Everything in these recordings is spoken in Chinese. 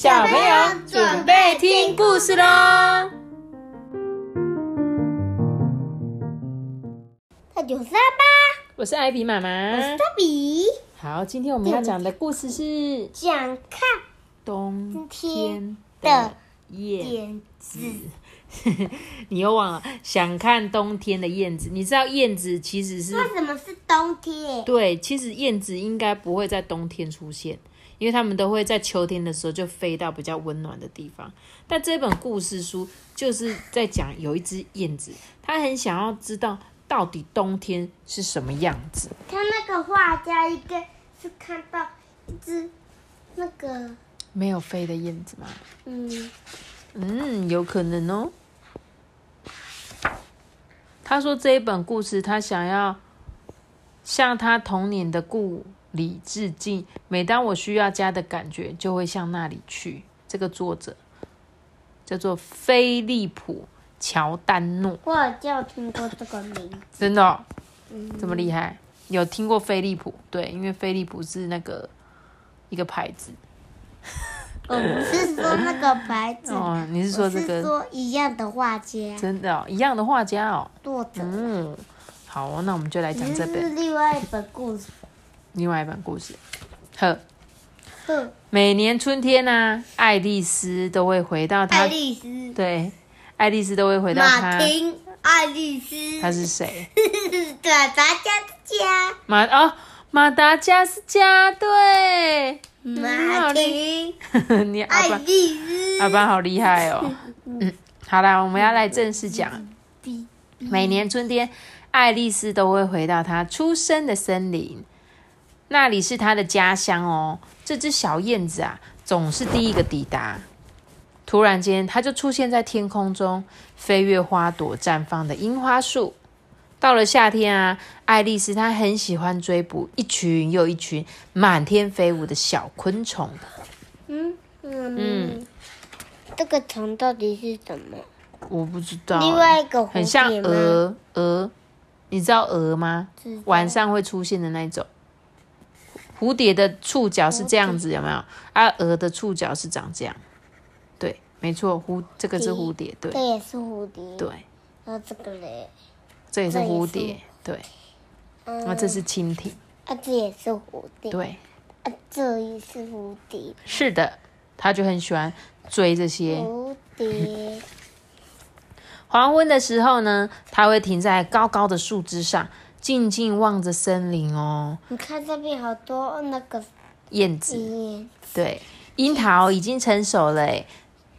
小朋友准备听故事喽！大九三八，我是艾比妈妈我是妈。托比，好，今天我们要讲的故事是想看冬天的燕子。你又忘了想看冬天的燕子？你知道燕子其实是为什么是冬天？对，其实燕子应该不会在冬天出现，因为他们都会在秋天的时候就飞到比较温暖的地方。但这本故事书就是在讲有一只燕子，它很想要知道到底冬天是什么样子。他那个画家应该是看到一只那个，没有飞的燕子吗？嗯，嗯，有可能哦。他说这一本故事，他想要像他童年的故里致敬。每当我需要家的感觉，就会向那里去。这个作者叫做菲利普·乔丹诺，我好像有听过这个名字。真的、哦、嗯，这么厉害？有听过飞利浦？对，因为飞利浦是那个一个牌子。我不是说那个牌子，哦，你是说 这个？说一样的画家真的、哦、一样的画家哦。作者，嗯，好哦，那我们就来讲这本是本另外一本故事。另外一本故事。呵，呵，每年春天呢、爱丽丝都会回到她爱丽丝，对，爱丽丝都会回到马她。丁，爱丽丝，她是谁？马达加斯加，马哦，马达加斯加，对，马丁，你阿爱爸丽丝，阿爸好厉害哦。嗯，好啦，我们要来正式讲。每年春天，爱丽丝都会回到她出生的森林，那里是它的家乡哦。这只小燕子啊，总是第一个抵达。突然间，它就出现在天空中，飞越花朵绽放的樱花树。到了夏天啊，爱丽丝她很喜欢追捕一群又一群满天飞舞的小昆虫。嗯嗯嗯，这个虫到底是什么？我不知道欸，另外一个很像蝶吗？蛾蛾，你知道蛾吗？晚上会出现的那一种。蝴蝶的触角是这样子，有没有？啊，蛾的触角是长这样。对，没错，蝴这个是蝴蝶，对这也是蝴蝶。对，那这个嘞？这也是蝴蝶，对。嗯，那这是蜻蜓，啊，这也是蝴蝶。对，啊，这也是蝴蝶。是的，他就很喜欢追这些。蝴蝶，黄昏的时候呢，它会停在高高的树枝上，静静望着森林哦。你看这边好多那个燕子，烟，对，樱桃已经成熟了，诶，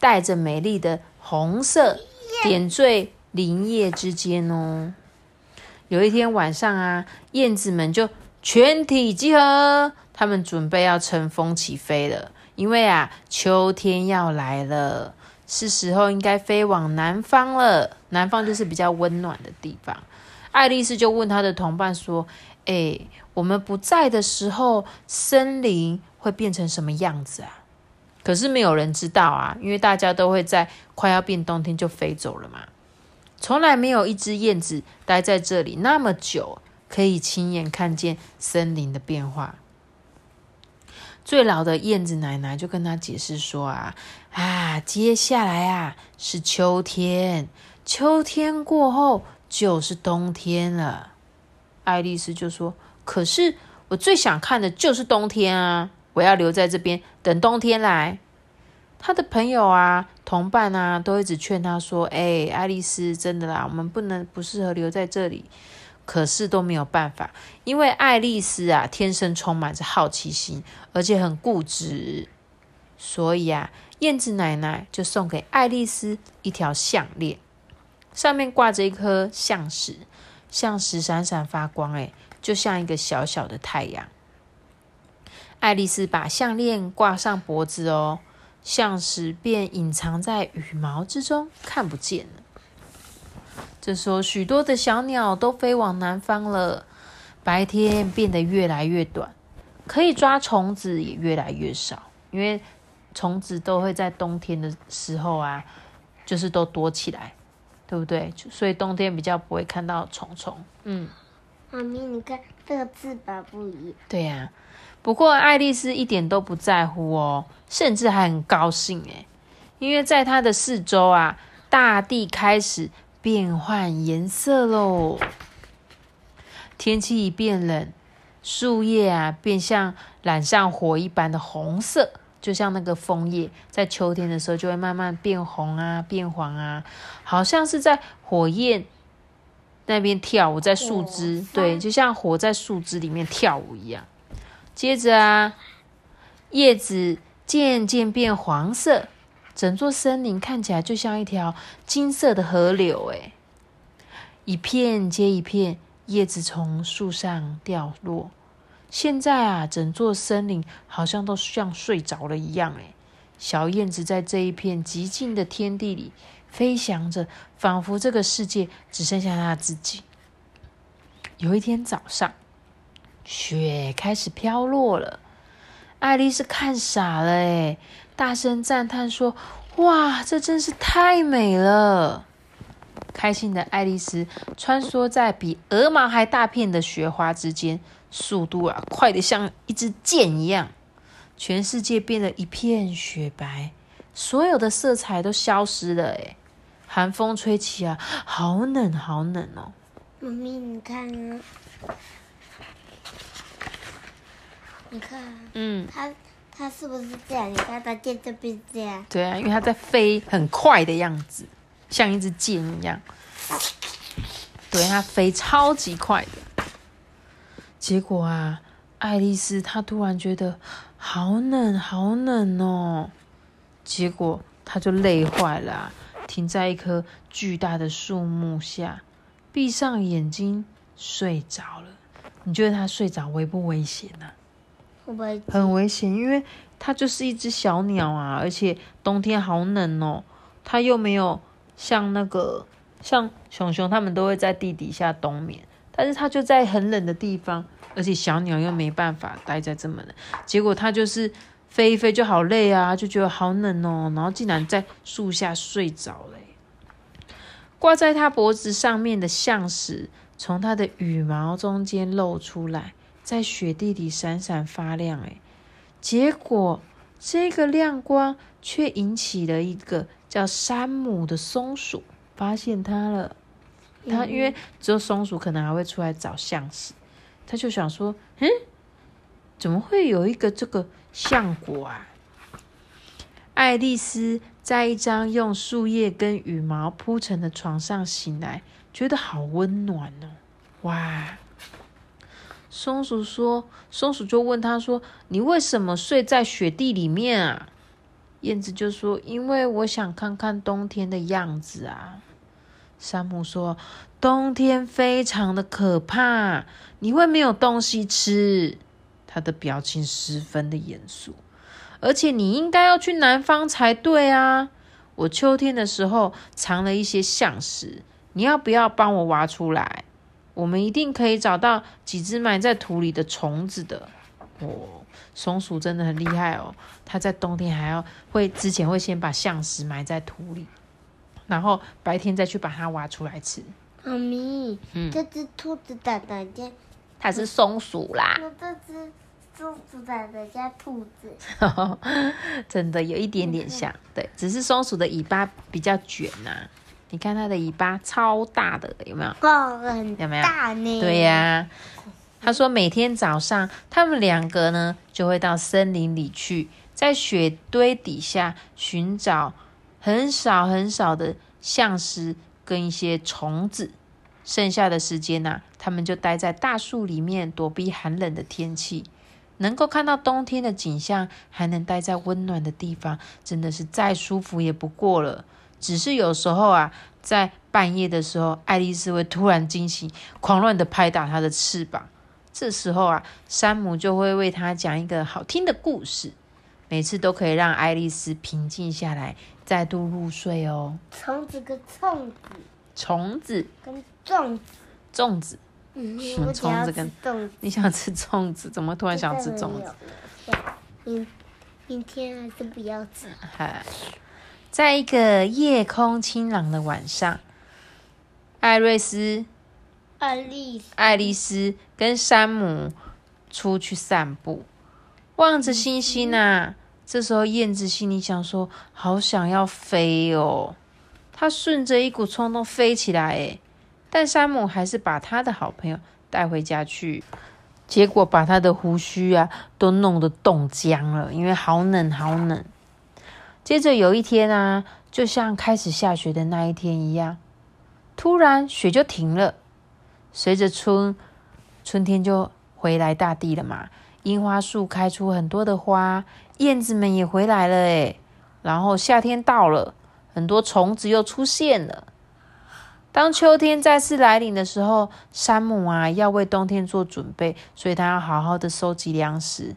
带着美丽的红色点缀林叶之间哦。有一天晚上啊，燕子们就全体集合，它们准备要乘风起飞了。因为啊，秋天要来了，是时候应该飞往南方了。南方就是比较温暖的地方。爱丽丝就问她的同伴说：“哎，我们不在的时候，森林会变成什么样子啊？”可是没有人知道啊，因为大家都会在快要变冬天就飞走了嘛。从来没有一只燕子待在这里那么久，可以亲眼看见森林的变化。最老的燕子奶奶就跟他解释说：“啊啊，接下来啊是秋天，秋天过后就是冬天了。”爱丽丝就说：“可是我最想看的就是冬天啊！我要留在这边等冬天来。”他的朋友啊、同伴啊，都一直劝他说：“哎、爱丽丝，真的啦，我们不能不适合留在这里。”可是都没有办法，因为爱丽丝啊，天生充满着好奇心，而且很固执，所以啊，燕子奶奶就送给爱丽丝一条项链，上面挂着一颗象石，象石闪闪发光，哎，就像一个小小的太阳。爱丽丝把项链挂上脖子哦，象石便隐藏在羽毛之中，看不见了。这时候，许多的小鸟都飞往南方了，白天变得越来越短，可以抓虫子也越来越少，因为虫子都会在冬天的时候啊，就是都躲起来，对不对？所以冬天比较不会看到虫虫。嗯，妈咪，你看这个翅膀不一样。对呀、不过爱丽丝一点都不在乎哦，甚至还很高兴诶，因为在它的四周啊，大地开始变换颜色喽。天气一变冷，树叶啊变像染上火一般的红色，就像那个枫叶，在秋天的时候就会慢慢变红啊、变黄啊，好像是在火焰那边跳舞，在树枝火，对，就像火在树枝里面跳舞一样。接着啊，叶子渐渐变黄色，整座森林看起来就像一条金色的河流，哎，一片接一片叶子从树上掉落。现在啊，整座森林好像都像睡着了一样，哎，小燕子在这一片寂静的天地里飞翔着，仿佛这个世界只剩下它自己。有一天早上，雪开始飘落了，爱丽丝看傻了，哎，大声赞叹说：“哇，这真是太美了！”开心的爱丽丝穿梭在比鹅毛还大片的雪花之间，速度啊快得像一支箭一样。全世界变得一片雪白，所有的色彩都消失了。哎，寒风吹起啊，好冷好冷哦。妈咪，你看啊，你看啊，嗯，它它是不是这样？你看它在这边这样，对啊，因为它在飞很快的样子，像一支箭一样。对，它飞超级快的。结果啊，爱丽丝她突然觉得好冷，好冷哦。结果她就累坏了啊、停在一棵巨大的树木下，闭上眼睛睡着了。你觉得她睡着危不危险呢？很危险，因为它就是一只小鸟啊，而且冬天好冷哦，它又没有像那个像熊熊，它们都会在地底下冬眠，但是它就在很冷的地方，而且小鸟又没办法待在这么冷，结果它就是飞一飞就好累啊，就觉得好冷哦，然后竟然在树下睡着了。挂在它脖子上面的象石从它的羽毛中间露出来，在雪地里闪闪发亮。哎，结果这个亮光却引起了一个叫山姆的松鼠，发现它了。它因为只有松鼠可能还会出来找橡子，他就想说：“嗯，怎么会有一个这个橡果啊？”爱丽丝在一张用树叶跟羽毛铺成的床上醒来，觉得好温暖哦！哇！松鼠说：“松鼠就问他说，你为什么睡在雪地里面啊？”燕子就说：“因为我想看看冬天的样子啊。”山姆说：“冬天非常的可怕，你会没有东西吃。”他的表情十分的严肃，而且你应该要去南方才对啊！我秋天的时候藏了一些象石，你要不要帮我挖出来？我们一定可以找到几只埋在土里的虫子的。哦，松鼠真的很厉害哦，它在冬天还要会之前会先把象石埋在土里，然后白天再去把它挖出来吃。妈咪，嗯这只兔子长得像，它是松鼠啦，那这只松鼠长得像兔子。真的有一点点像，对，只是松鼠的尾巴比较卷呐、你看它的尾巴超大的，有没有？哦，很有没有大呢？对呀、他说每天早上，他们两个呢就会到森林里去，在雪堆底下寻找很少很少的象石跟一些虫子。剩下的时间呢、他们就待在大树里面躲避寒冷的天气，能够看到冬天的景象，还能待在温暖的地方，真的是再舒服也不过了。只是有时候啊，在半夜的时候，爱丽丝会突然惊醒，狂乱的拍打她的翅膀。这时候啊，山姆就会为她讲一个好听的故事，每次都可以让爱丽丝平静下来，再度入睡哦。虫子跟粽子虫子、跟粽子。粽子，嗯，嗯我想要吃虫子跟粽子。你想吃粽子？怎么突然想吃粽子？明明天还是不要吃。嗨，在一个夜空清朗的晚上，艾瑞斯爱丽丝，爱丽丝跟山姆出去散步，望着星星啊。这时候燕子心里想说：“好想要飞哦！”它顺着一股冲动飞起来，诶但山姆还是把他的好朋友带回家去，结果把他的胡须啊都弄得冻僵了，因为好冷好冷。接着有一天啊，就像开始下雪的那一天一样，突然雪就停了。随着春春天就回来大地了嘛，樱花树开出很多的花，燕子们也回来了诶然后夏天到了，很多虫子又出现了。当秋天再次来临的时候，山姆啊要为冬天做准备，所以他要好好的收集粮食。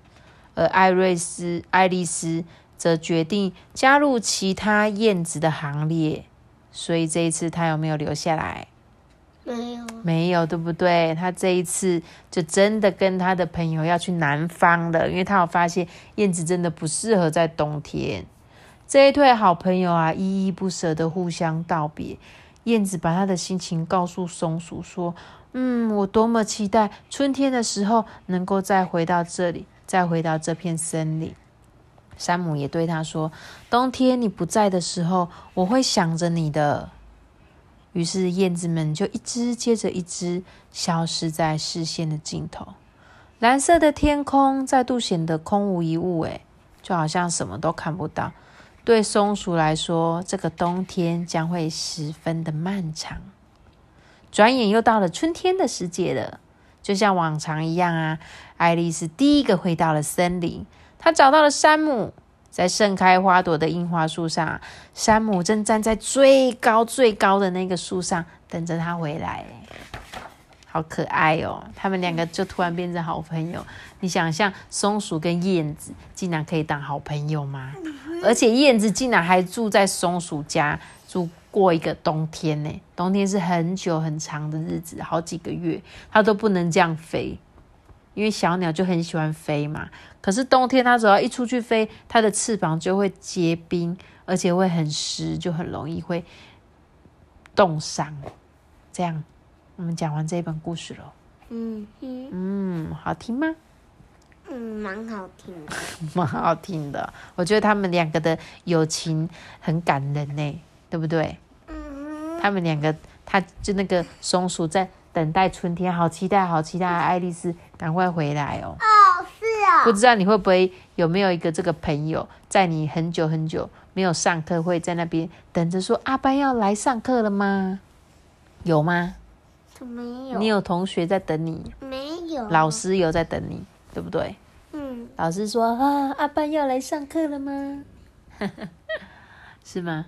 而艾瑞斯、爱丽丝则决定加入其他燕子的行列。所以这一次他有没有留下来？没有，没有，对不对？他这一次就真的跟他的朋友要去南方了，因为他有发现燕子真的不适合在冬天。这一对好朋友啊，依依不舍的互相道别。燕子把他的心情告诉松鼠说：“嗯，我多么期待春天的时候能够再回到这里，再回到这片森林。”山姆也对他说：“冬天你不在的时候，我会想着你的。”于是燕子们就一只接着一只消失在视线的尽头，蓝色的天空再度显得空无一物，诶，就好像什么都看不到。对松鼠来说，这个冬天将会十分的漫长。转眼又到了春天的时节了，就像往常一样啊，爱丽丝第一个回到了森林，她找到了山姆。在盛开花朵的樱花树上，山姆正站在最高最高的那个树上，等着他回来。好可爱哦！他们两个就突然变成好朋友。你想象松鼠跟燕子竟然可以当好朋友吗？而且燕子竟然还住在松鼠家住过一个冬天呢。冬天是很久很长的日子，好几个月，它都不能这样飞。因为小鸟就很喜欢飞嘛，可是冬天它只要一出去飞，它的翅膀就会结冰，而且会很湿，就很容易会冻伤。这样，我们讲完这一本故事了。嗯嗯嗯，好听吗？嗯，蛮好听的。蛮好听的，我觉得他们两个的友情很感人呢，对不对？嗯他们两个，他就那个松鼠在等待春天，好期待，好期待，爱丽丝赶快回来哦。哦，是啊不。知道你会不会有没有一个这个朋友，在你很久很久没有上课，会在那边等着说阿班要来上课了吗？有吗？没有？你有同学在等你，没有？老师有在等你，对不对？嗯，老师说啊，阿班要来上课了吗？是吗？